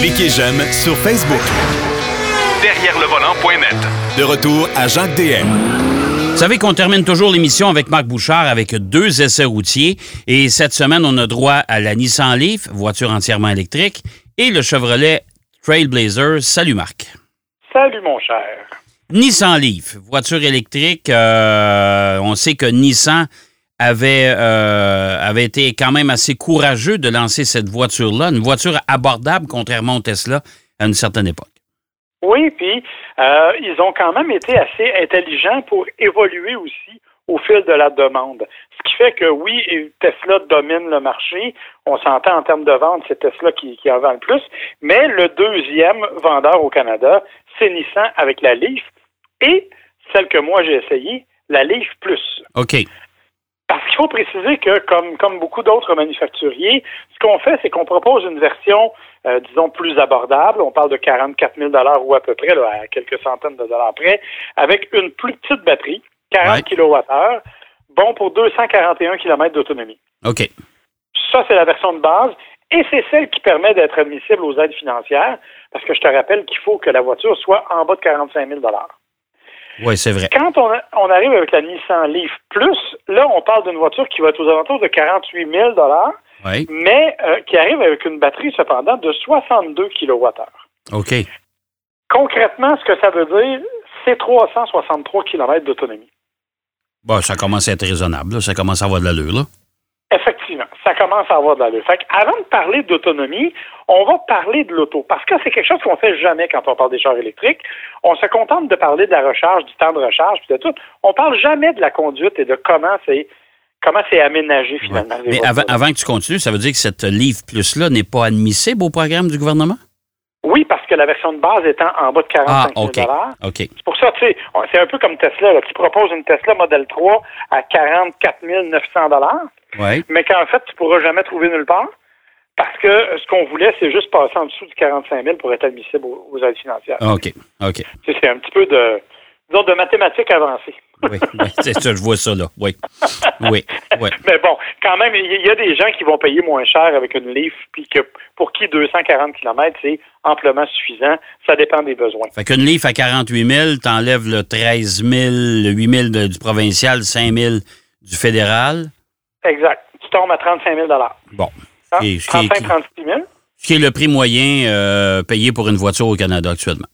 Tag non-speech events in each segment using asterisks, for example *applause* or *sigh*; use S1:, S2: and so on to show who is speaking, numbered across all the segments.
S1: Cliquez j'aime sur Facebook.
S2: Derrière le volant.net.
S1: De retour à Jacques DM.
S3: Vous savez qu'on termine toujours l'émission avec Marc Bouchard avec deux essais routiers. Et cette semaine, on a droit à la Nissan Leaf, voiture entièrement électrique, et le Chevrolet Trailblazer. Salut Marc.
S4: Salut mon cher.
S3: Nissan Leaf, voiture électrique. euh, on sait que Nissan avait, euh, avait été quand même assez courageux de lancer cette voiture-là, une voiture abordable contrairement au Tesla à une certaine époque.
S4: Oui, puis euh, ils ont quand même été assez intelligents pour évoluer aussi au fil de la demande. Ce qui fait que oui, Tesla domine le marché. On s'entend en termes de vente, c'est Tesla qui, qui en vend le plus. Mais le deuxième vendeur au Canada, c'est Nissan avec la Leaf et celle que moi j'ai essayée, la Leaf Plus.
S3: OK.
S4: Parce qu'il faut préciser que, comme, comme beaucoup d'autres manufacturiers, ce qu'on fait, c'est qu'on propose une version, euh, disons, plus abordable. On parle de 44 000 ou à peu près, là, à quelques centaines de dollars près, avec une plus petite batterie, 40
S3: Ouais.
S4: kWh, bon pour 241 km d'autonomie.
S3: OK.
S4: Ça, c'est la version de base. Et c'est celle qui permet d'être admissible aux aides financières, parce que je te rappelle qu'il faut que la voiture soit en bas de 45 000
S3: Oui, c'est vrai.
S4: quand on, on arrive avec la Nissan Leaf Plus, là, on parle d'une voiture qui va être aux alentours de 48 000
S3: Oui.
S4: mais euh, qui arrive avec une batterie, cependant, de 62 kWh.
S3: OK.
S4: Concrètement, ce que ça veut dire, c'est 363 km d'autonomie.
S3: Bon, ça commence à être raisonnable. là. Ça commence à avoir de l'allure. là.
S4: Ça commence à avoir de l'allure. Fait avant de parler d'autonomie, on va parler de l'auto. Parce que c'est quelque chose qu'on fait jamais quand on parle des chars électriques. On se contente de parler de la recharge, du temps de recharge, puis de tout. On parle jamais de la conduite et de comment c'est comment c'est aménagé finalement.
S3: Mais avant, avant que tu continues, ça veut dire que cette Leaf Plus-là n'est pas admissible au programme du gouvernement?
S4: Oui, parce que la version de base étant en bas de 45
S3: Ah,
S4: 000
S3: OK. OK.
S4: C'est pour ça, tu sais, c'est un peu comme Tesla. Là. Tu proposes une Tesla Model 3 à 44 900
S3: Oui.
S4: mais qu'en fait, tu pourras jamais trouver nulle part. Parce que ce qu'on voulait, c'est juste passer en dessous du 45 000 pour être admissible aux, aux aides financières.
S3: OK. OK.
S4: Tu sais, C'est un petit peu de, disons, de mathématiques avancées.
S3: Oui. oui, c'est ça, je vois ça, là. Oui. Oui. Oui. *laughs*
S4: Mais bon, quand même, il y- a des gens qui vont payer moins cher avec une Leaf, puis que pour qui 240 km, c'est amplement suffisant. Ça dépend des besoins.
S3: Fait qu'une Leaf à 48 000, t'enlèves le 13 000, le 8 000 de- du provincial, 5 000 du fédéral.
S4: Exact. Tu tombes à 35 000
S3: Bon.
S4: Hein?
S3: Et ce qui est-
S4: 35-36 000
S3: Ce qui est le prix moyen euh, payé pour une voiture au Canada actuellement.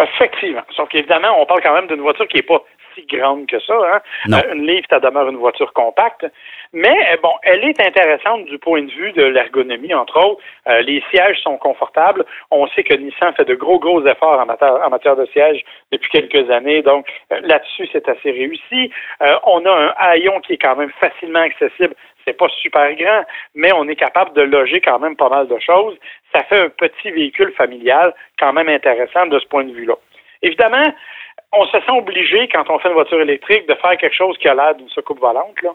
S4: Effectivement. Sauf qu'évidemment, on parle quand même d'une voiture qui n'est pas si grande que ça. Hein? Euh, une Leaf, ça demeure une voiture compacte. Mais euh, bon, elle est intéressante du point de vue de l'ergonomie, entre autres. Euh, les sièges sont confortables. On sait que Nissan fait de gros, gros efforts en matière, en matière de sièges depuis quelques années. Donc, euh, là-dessus, c'est assez réussi. On a un haillon qui est quand même facilement accessible. C'est pas super grand, mais on est capable de loger quand même pas mal de choses. Ça fait un petit véhicule familial quand même intéressant de ce point de vue-là. Évidemment, on se sent obligé, quand on fait une voiture électrique, de faire quelque chose qui a l'air d'une soucoupe volante. Là.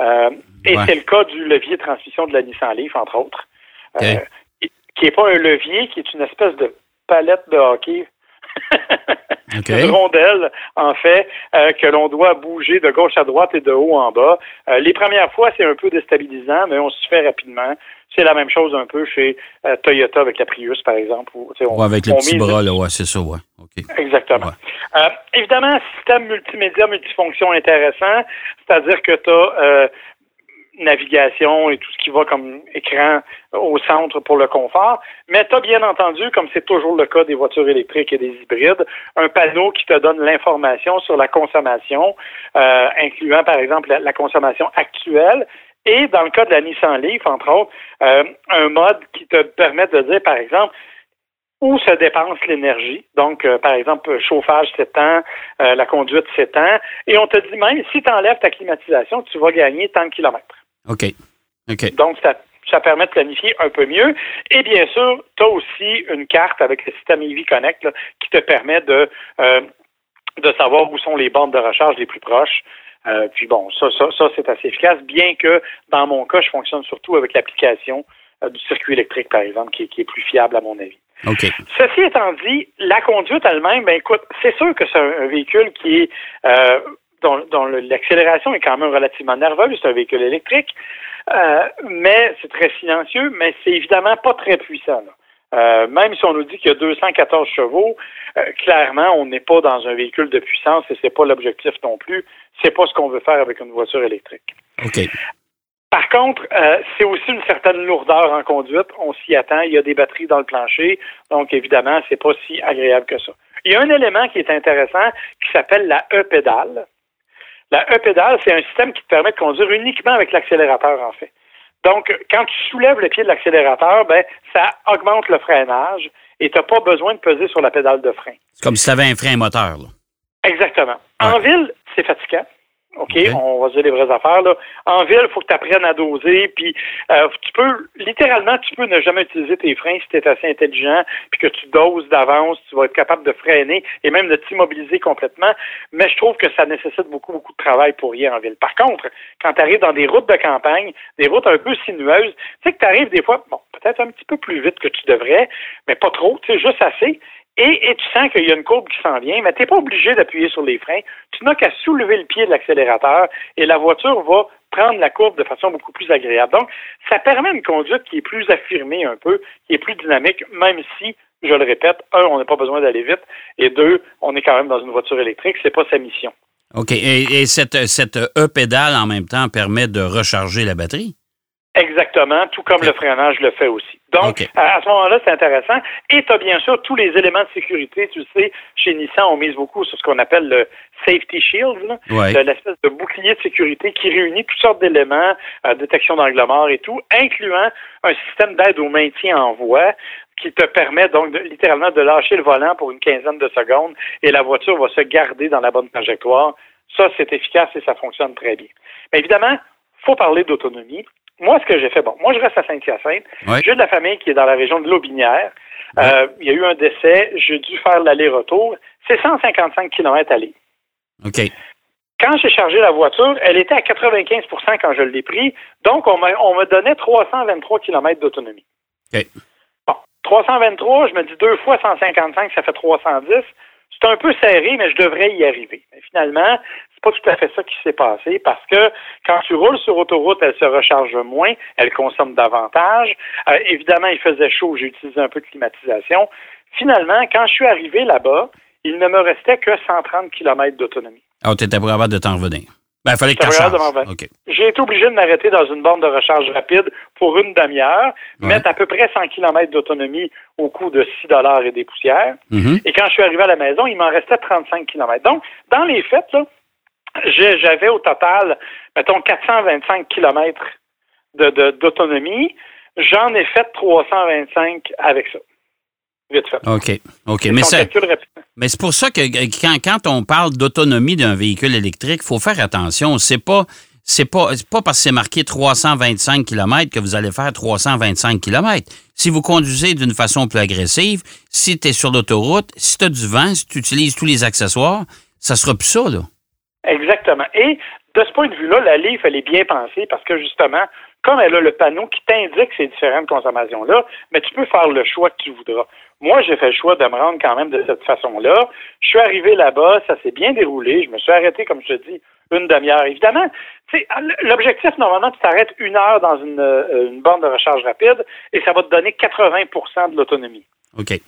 S4: Euh, et
S3: Ouais.
S4: c'est le cas du levier de transmission de la Nissan Leaf, entre autres. Euh, qui n'est pas un levier, qui est une espèce de palette de hockey. *laughs*
S3: OK.
S4: Une rondelle, en fait, euh, que l'on doit bouger de gauche à droite et de haut en bas. Euh, les premières fois, c'est un peu déstabilisant, mais on se fait rapidement. C'est la même chose un peu chez euh, Toyota avec la Prius, par exemple. Où, on,
S3: Ouais, avec le
S4: on
S3: petit
S4: mise-
S3: bras, là, ouais, c'est ça, ouais. OK.
S4: Exactement.
S3: Ouais.
S4: Euh, évidemment, système multimédia, multifonction intéressant, c'est-à-dire que tu as navigation et tout ce qui va comme écran au centre pour le confort, mais tu as bien entendu, comme c'est toujours le cas des voitures électriques et des hybrides, un panneau qui te donne l'information sur la consommation, euh, incluant par exemple la, consommation actuelle, et dans le cas de la Nissan Leaf, entre autres, euh, un mode qui te permet de dire, par exemple, où se dépense l'énergie. Donc, euh, par exemple, chauffage s'étend, euh, la conduite s'étend. Et on te dit même, si tu enlèves ta climatisation, tu vas gagner tant de kilomètres.
S3: OK. OK.
S4: Donc, ça, ça permet de planifier un peu mieux. Et bien sûr, tu as aussi une carte avec le système EV Connect là, qui te permet de, euh, de savoir où sont les bornes de recharge les plus proches. Euh, puis bon, ça, ça, ça c'est assez efficace, bien que dans mon cas, je fonctionne surtout avec l'application euh, du circuit électrique, par exemple, qui, qui est plus fiable à mon avis.
S3: OK.
S4: Ceci étant dit, la conduite elle-même, ben écoute, c'est sûr que c'est un, un véhicule qui est euh, dont, l'accélération est quand même relativement nerveuse, c'est un véhicule électrique, euh, mais c'est très silencieux, mais c'est évidemment pas très puissant. là. Euh, même si on nous dit qu'il y a 214 chevaux, euh, clairement, on n'est pas dans un véhicule de puissance et c'est pas l'objectif non plus. C'est pas ce qu'on veut faire avec une voiture électrique.
S3: OK.
S4: Par contre, euh, c'est aussi une certaine lourdeur en conduite. On s'y attend. Il y a des batteries dans le plancher. Donc, évidemment, c'est pas si agréable que ça. Il y a un élément qui est intéressant qui s'appelle la E-pédale. La E-pédale, c'est un système qui te permet de conduire uniquement avec l'accélérateur, en fait. Donc, quand tu soulèves le pied de l'accélérateur, ben, ça augmente le freinage et tu n'as pas besoin de peser sur la pédale de frein.
S3: C'est comme si tu avais un frein moteur. Là.
S4: Exactement. En ville, c'est fatigant. OK, on va dire les vraies affaires. Là. En ville, il faut que tu apprennes à doser, puis euh, tu peux, littéralement, tu peux ne jamais utiliser tes freins si tu es assez intelligent, puis que tu doses d'avance, tu vas être capable de freiner et même de t'immobiliser complètement. Mais je trouve que ça nécessite beaucoup, beaucoup de travail pour y en ville. Par contre, quand tu arrives dans des routes de campagne, des routes un peu sinueuses, tu sais que tu arrives des fois, bon, peut-être un petit peu plus vite que tu devrais, mais pas trop, tu sais, juste assez. Et, tu sens qu'il y a une courbe qui s'en vient, mais tu n'es pas obligé d'appuyer sur les freins. Tu n'as qu'à soulever le pied de l'accélérateur et la voiture va prendre la courbe de façon beaucoup plus agréable. Donc, ça permet une conduite qui est plus affirmée un peu, qui est plus dynamique, même si, je le répète, un, on n'a pas besoin d'aller vite, et deux, on est quand même dans une voiture électrique, c'est pas sa mission.
S3: OK. Et, cette, cette E-pédale, en même temps, permet de recharger la batterie?
S4: Exactement, tout comme le freinage le fait aussi. Donc, à, ce moment-là, c'est intéressant. Et tu as bien sûr tous les éléments de sécurité. Tu sais, chez Nissan, on mise beaucoup sur ce qu'on appelle le Safety Shield, l'espèce de bouclier de sécurité qui réunit toutes sortes d'éléments, euh, détection d'angle mort et tout, incluant un système d'aide au maintien en voie qui te permet donc littéralement de lâcher le volant pour une quinzaine de secondes et la voiture va se garder dans la bonne trajectoire. Ça, c'est efficace et ça fonctionne très bien. Mais évidemment, faut parler d'autonomie moi, ce que j'ai fait, bon, moi, je reste à Saint-Hyacinthe. J'ai de la famille qui est dans la région de l'Aubinière. Euh, il y a eu un décès. J'ai dû faire l'aller-retour. C'est 155 km aller.
S3: OK.
S4: Quand j'ai chargé la voiture, elle était à 95% quand je l'ai pris. Donc, on me, donnait 323 km d'autonomie.
S3: OK.
S4: Bon, 323, je me dis deux fois 155, ça fait 310. C'est un peu serré, mais je devrais y arriver. Mais finalement, c'est pas tout à fait ça qui s'est passé parce que quand tu roules sur autoroute, elle se recharge moins, elle consomme davantage. Euh, évidemment, il faisait chaud, j'ai utilisé un peu de climatisation. Finalement, quand je suis arrivé là-bas, il ne me restait que 130 km d'autonomie.
S3: Ah, tu étais capable de t'en revenir. Ben, il fallait que tu
S4: J'ai été obligé de m'arrêter dans une borne de recharge rapide pour une demi-heure, mettre à peu près 100 km d'autonomie au coût de 6 dollars et des poussières.
S3: Mm-hmm.
S4: Et quand je suis arrivé à la maison, il m'en restait 35 km. Donc, dans les faits, j'avais au total, mettons, 425 km d'autonomie. J'en ai fait 325 avec ça.
S3: OK. OK. Mais c'est, mais c'est pour ça que quand, quand on parle d'autonomie d'un véhicule électrique, il faut faire attention. C'est pas. C'est pas, pas parce que c'est marqué 325 km que vous allez faire 325 km. Si vous conduisez d'une façon plus agressive, si tu es sur l'autoroute, si tu as du vent, si tu utilises tous les accessoires, ça sera plus ça, là.
S4: Exactement. Et de ce point de vue-là, la livre, elle est bien pensée parce que justement, comme elle a le panneau qui t'indique ces différentes consommations-là, mais tu peux faire le choix que tu voudras. Moi, j'ai fait le choix de me rendre quand même de cette façon-là. Je suis arrivé là-bas, ça s'est bien déroulé. Je me suis arrêté, comme je te dis, une demi-heure. Évidemment, l'objectif, normalement, tu t'arrêtes une heure dans une, euh, une borne de recharge rapide et ça va te donner 80% de l'autonomie.
S3: OK.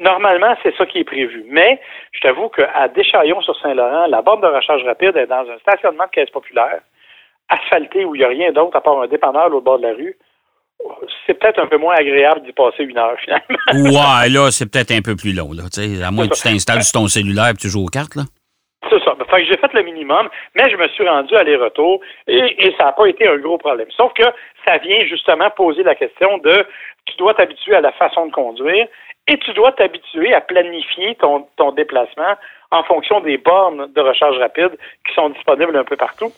S4: Normalement, c'est ça qui est prévu. Mais je t'avoue qu'à Deschaillons sur Saint-Laurent, la borne de recharge rapide est dans un stationnement de caisse populaire, asphalté où il n'y a rien d'autre à part un dépanneur au bord de la rue c'est peut-être un peu moins agréable d'y passer une heure, finalement. *laughs*
S3: ouais, là, c'est peut-être un peu plus long, là. À moins que tu t'installes sur ton cellulaire et tu joues aux cartes, là.
S4: C'est ça. Fait que j'ai fait le minimum, mais je me suis rendu aller-retour et, ça n'a pas été un gros problème. Sauf que ça vient justement poser la question de tu dois t'habituer à la façon de conduire et tu dois t'habituer à planifier ton, ton déplacement en fonction des bornes de recharge rapide qui sont disponibles un peu partout.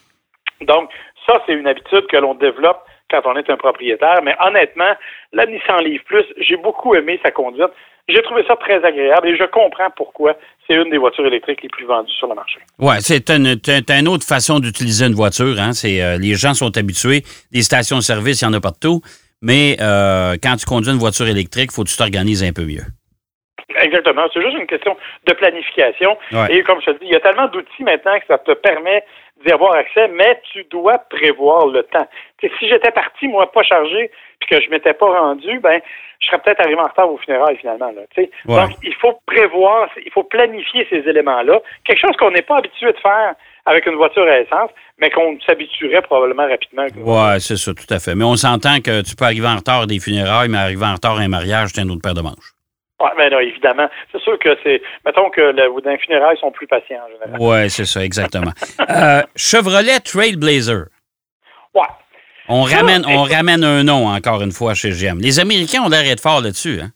S4: Donc, ça, c'est une habitude que l'on développe quand on est un propriétaire. Mais honnêtement, la Nissan Leaf Plus, j'ai beaucoup aimé sa conduite. J'ai trouvé ça très agréable et je comprends pourquoi c'est une des voitures électriques les plus vendues sur le marché.
S3: Oui, c'est une, autre façon d'utiliser une voiture. Hein. Euh, les gens sont habitués. Les stations-service, il y en a partout. Mais euh, quand tu conduis une voiture électrique, il faut que tu t'organises un peu mieux.
S4: Exactement. C'est juste une question de planification. Et comme je te dis, il y a tellement d'outils maintenant que ça te permet d'y avoir accès, mais tu dois prévoir le temps. si j'étais parti, moi, pas chargé, puis que je m'étais pas rendu, ben je serais peut-être arrivé en retard au funérailles finalement. Là.
S3: Ouais.
S4: Donc, il faut prévoir, il faut planifier ces éléments-là. Quelque chose qu'on n'est pas habitué de faire avec une voiture à essence, mais qu'on s'habituerait probablement rapidement.
S3: Ouais, c'est ça, tout à fait. Mais on s'entend que tu peux arriver en retard des funérailles, mais arriver en retard à un mariage, c'est un autre paire de manches.
S4: Oui, mais non, évidemment. C'est sûr que c'est. Mettons que le, dans les funérailles, sont plus patients en général.
S3: Ouais, c'est ça, exactement. *laughs* Euh, Chevrolet Trailblazer.
S4: Ouais.
S3: On
S4: Ça,
S3: ramène, on ramène un nom encore une fois chez GM. Les Américains ont l'air d'être forts là-dessus, hein?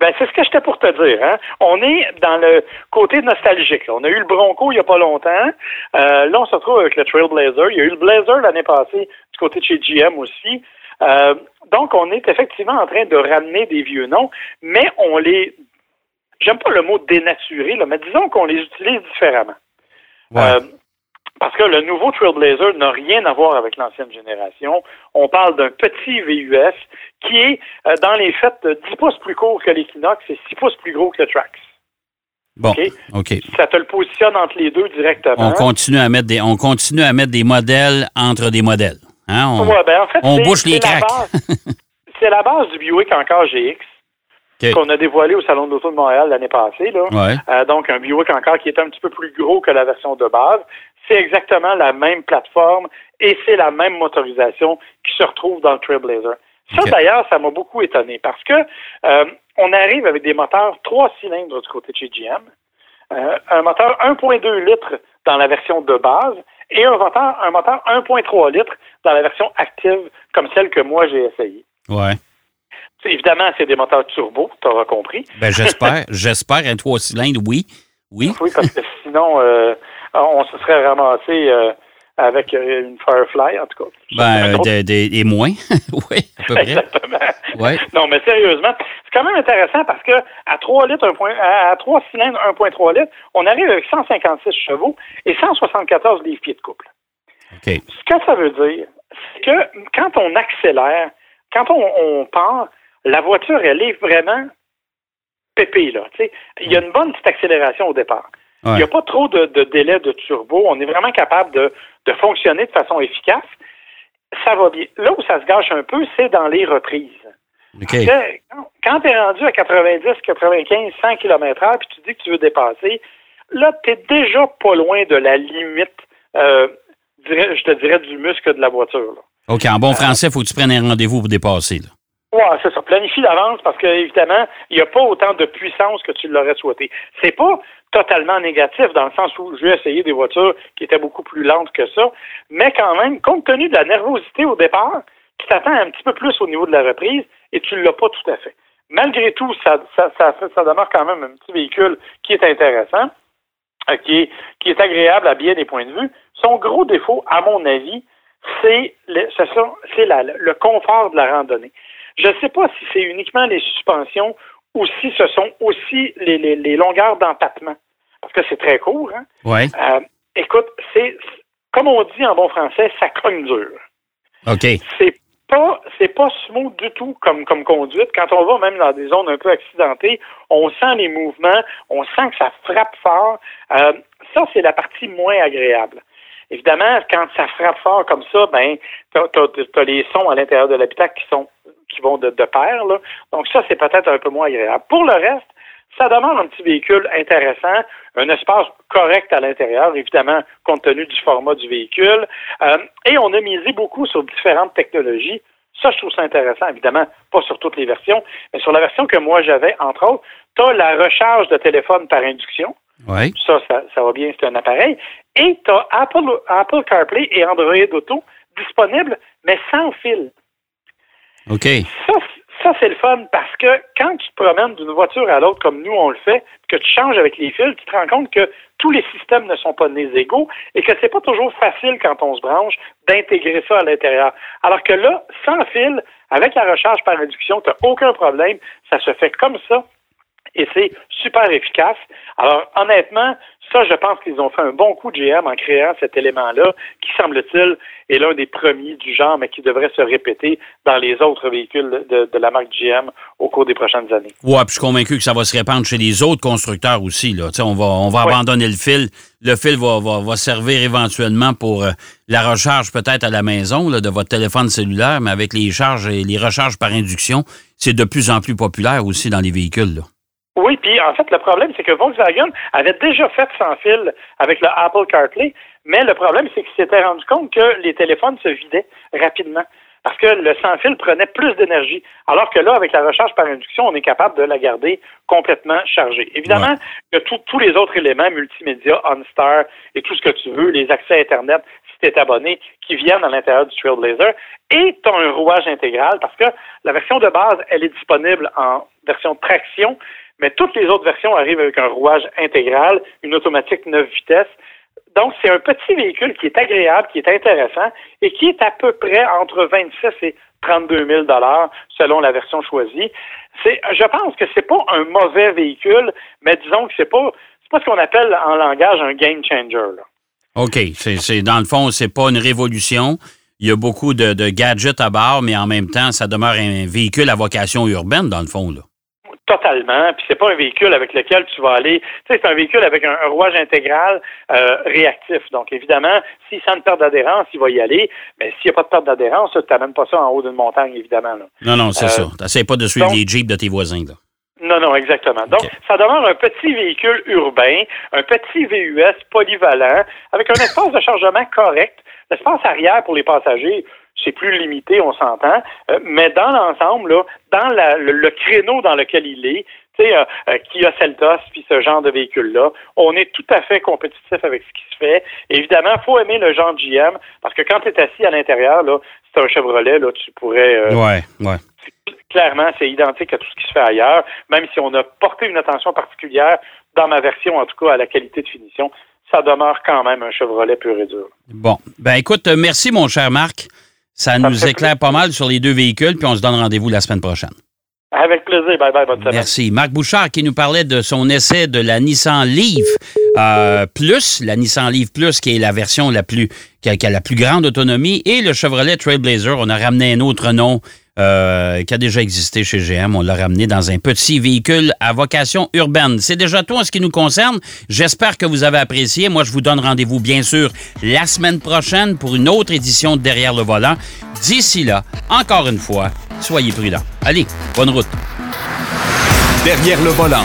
S4: Ben, c'est ce que j'étais pour te dire. Hein? On est dans le côté nostalgique. là. On a eu le Bronco il n'y a pas longtemps. Euh, là, on se retrouve avec le Trailblazer. Il y a eu le Blazer l'année passée du côté de chez GM aussi. Euh, donc, on est effectivement en train de ramener des vieux noms, mais on les... J'aime pas le mot dénaturer, là, mais disons qu'on les utilise différemment.
S3: Ouais.
S4: Euh, parce que le nouveau Trailblazer n'a rien à voir avec l'ancienne génération. On parle d'un petit VUS qui est, euh, dans les faits, de 10 pouces plus court que l'Equinox et 6 pouces plus gros que le Trax.
S3: bon,
S4: OK?
S3: OK.
S4: Ça te le positionne entre les deux directement.
S3: On continue à mettre des, on continue à mettre des modèles entre des modèles. Hein? On-
S4: Ouais, ben, en fait,
S3: on
S4: c'est-
S3: bouche les
S4: base- C'est la base du Buick encore GX qu'on a dévoilé au Salon de l'Auto de Montréal l'année passée. Là.
S3: Ouais.
S4: Euh, donc, un Buick encore qui est un petit peu plus gros que la version de base. C'est exactement la même plateforme et c'est la même motorisation qui se retrouve dans le Trailblazer. Ça, d'ailleurs, ça m'a beaucoup étonné parce que euh, on arrive avec des moteurs trois cylindres du côté de chez GM, euh, un moteur 1.2 litres dans la version de base et un moteur, un moteur 1.3 litres dans la version active comme celle que moi j'ai essayée.
S3: Ouais.
S4: Évidemment, c'est des moteurs turbo, tu auras compris.
S3: Ben, j'espère. *laughs* j'espère un trois cylindres, oui. Oui.
S4: Oui, parce que sinon, euh, on se serait ramassé euh, avec euh, une Firefly, en tout cas.
S3: Ben, *laughs*
S4: autre-
S3: de- de- et moins. *laughs* oui, à peu près.
S4: Exactement.
S3: Ouais.
S4: Non, mais sérieusement, c'est quand même intéressant parce que à 3 litres, point- à à 3 cylindres, 1.3 litres, on arrive avec 156 chevaux et 174 livres-pieds de couple.
S3: OK.
S4: Ce que ça veut dire, c'est que quand on accélère, quand on, on part, la voiture, elle est vraiment pépée, là. tu sais. Il y a une bonne petite accélération au départ. Il n'y a pas trop de, de délai de turbo. On est vraiment capable de, de fonctionner de façon efficace. Ça va bien. Là où ça se gâche un peu, c'est dans les reprises. Quand, tu es rendu à 90, 95, 100 km h puis tu dis que tu veux dépasser, là, tu es déjà pas loin de la limite, euh, je te dirais, du muscle de la voiture. là.
S3: OK. En bon français, il faut que tu prennes un rendez-vous pour dépasser. Là.
S4: Ouais, c'est ça. Planifie d'avance parce que évidemment, il n'y a pas autant de puissance que tu l'aurais souhaité. C'est pas totalement négatif dans le sens où j'ai essayé des voitures qui étaient beaucoup plus lentes que ça, mais quand même, compte tenu de la nervosité au départ, tu t'attends un petit peu plus au niveau de la reprise et tu ne l'as pas tout à fait. Malgré tout, ça, ça, ça, ça demeure quand même un petit véhicule qui est intéressant, euh, qui, est, qui est agréable à bien des points de vue. Son gros défaut, à mon avis, c'est le, le confort de la randonnée. Je ne sais pas si c'est uniquement les suspensions ou si ce sont aussi les, les- les longueurs d'empattement. Parce que c'est très court. Hein?
S3: Ouais.
S4: Euh, écoute, c'est comme on dit en bon français, ça cogne dur.
S3: OK.
S4: C'est pas c'est pas smooth du tout comme comme conduite. Quand on va même dans des zones un peu accidentées, on sent les mouvements, on sent que ça frappe fort. Euh, ça, c'est la partie moins agréable. Évidemment, quand ça frappe fort comme ça, ben, t'as as, les sons à l'intérieur de l'habitacle qui sont qui vont de, de pair. Là. Donc ça, c'est peut-être un peu moins agréable. Pour le reste, ça demande un petit véhicule intéressant, un espace correct à l'intérieur, évidemment, compte tenu du format du véhicule. Euh, et on a misé beaucoup sur différentes technologies. Ça, je trouve ça intéressant, évidemment, pas sur toutes les versions, mais sur la version que moi j'avais, entre autres, tu as la recharge de téléphone par induction.
S3: Ouais.
S4: Ça, ça, ça va bien, c'est un appareil. Et tu as Apple, Apple CarPlay et Android Auto disponibles, mais sans fil. Ça, ça c'est le fun parce que quand tu te promènes d'une voiture à l'autre comme nous on le fait, que tu changes avec les fils, tu te rends compte que tous les systèmes ne sont pas nés égaux et que c'est pas toujours facile quand on se branche d'intégrer ça à l'intérieur. Alors que là, sans fil, avec la recharge par induction, tu n'as aucun problème, ça se fait comme ça. et c'est super efficace. Alors, honnêtement, ça, je pense qu'ils ont fait un bon coup de GM en créant cet élément-là, qui semble-t-il est l'un des premiers du genre, mais qui devrait se répéter dans les autres véhicules de, la marque GM au cours des prochaines années.
S3: Ouais, puis je suis convaincu que ça va se répandre chez les autres constructeurs aussi. Là. on va, on va abandonner le fil. Le fil va, va, servir éventuellement pour euh, la recharge peut-être à la maison de votre téléphone cellulaire, mais avec les charges et les recharges par induction, c'est de plus en plus populaire aussi dans les véhicules. Là.
S4: Oui, puis en fait, le problème, c'est que Volkswagen avait déjà fait sans fil avec le Apple CarPlay, mais le problème, c'est qu'il s'était rendu compte que les téléphones se vidaient rapidement parce que le sans-fil prenait plus d'énergie, alors que là, avec la recharge par induction, on est capable de la garder complètement chargée. Évidemment, il y a tous les autres éléments, multimédia, OnStar et tout ce que tu veux, les accès Internet, si tu es abonné, qui viennent à l'intérieur du Trailblazer, et tu as un rouage intégral, parce que la version de base, elle est disponible en version traction, mais toutes les autres versions arrivent avec un rouage intégral, une automatique 9 vitesses. Donc, c'est un petit véhicule qui est agréable, qui est intéressant et qui est à peu près entre 26 et 32 000 selon la version choisie. C'est, je pense que c'est pas un mauvais véhicule, mais disons que c'est pas, c'est pas ce qu'on appelle en langage un game changer.
S3: OK. C'est, dans le fond, c'est pas une révolution. Il y a beaucoup de, de gadgets à bord, mais en même temps, ça demeure un véhicule à vocation urbaine, dans le fond. Là
S4: totalement. Puis c'est pas un véhicule avec lequel tu vas aller. Tu sais, c'est un véhicule avec un, rouage intégral euh, réactif. Donc évidemment, s'il sent une perte d'adhérence, il va y aller. Mais s'il n'y a pas de perte d'adhérence, tu n'amènes pas ça en haut d'une montagne, évidemment.
S3: Non, non, c'est euh, ça. Tu pas de suivre les jeeps de tes voisins. Là.
S4: Non, non, exactement. Donc, ça demeure un petit véhicule urbain, un petit VUS polyvalent, avec un espace de chargement correct. L'espace arrière pour les passagers, c'est plus limité, on s'entend. Euh, mais dans l'ensemble, là, dans le, créneau dans lequel il est, tu sais, euh, euh, Kia Seltos, puis ce genre de véhicule-là, on est tout à fait compétitif avec ce qui se fait. Évidemment, il faut aimer le genre GM, parce que quand tu es assis à l'intérieur, là, c'est un Chevrolet, là, tu pourrais...
S3: Euh, ouais, ouais.
S4: Clairement, c'est identique à tout ce qui se fait ailleurs, même si on a porté une attention particulière, dans ma version en tout cas, à la qualité de finition, ça demeure quand même un Chevrolet pur et dur.
S3: Bon, ben écoute, merci mon cher Marc. Ça, nous éclaire pas mal sur les deux véhicules, puis on se donne rendez-vous la semaine prochaine.
S4: Avec plaisir. Bye bye, bonne semaine.
S3: Merci. Marc Bouchard qui nous parlait de son essai de la Nissan Leaf euh, Plus, la Nissan Leaf Plus qui est la version la plus qui a, la plus grande autonomie et le Chevrolet Trailblazer. On a ramené un autre nom euh, qui a déjà existé chez GM. On l'a ramené dans un petit véhicule à vocation urbaine. C'est déjà tout en ce qui nous concerne. J'espère que vous avez apprécié. Moi, je vous donne rendez-vous, bien sûr, la semaine prochaine pour une autre édition de Derrière le volant. D'ici là, encore une fois, soyez prudents. Allez, bonne route.
S1: Derrière le volant.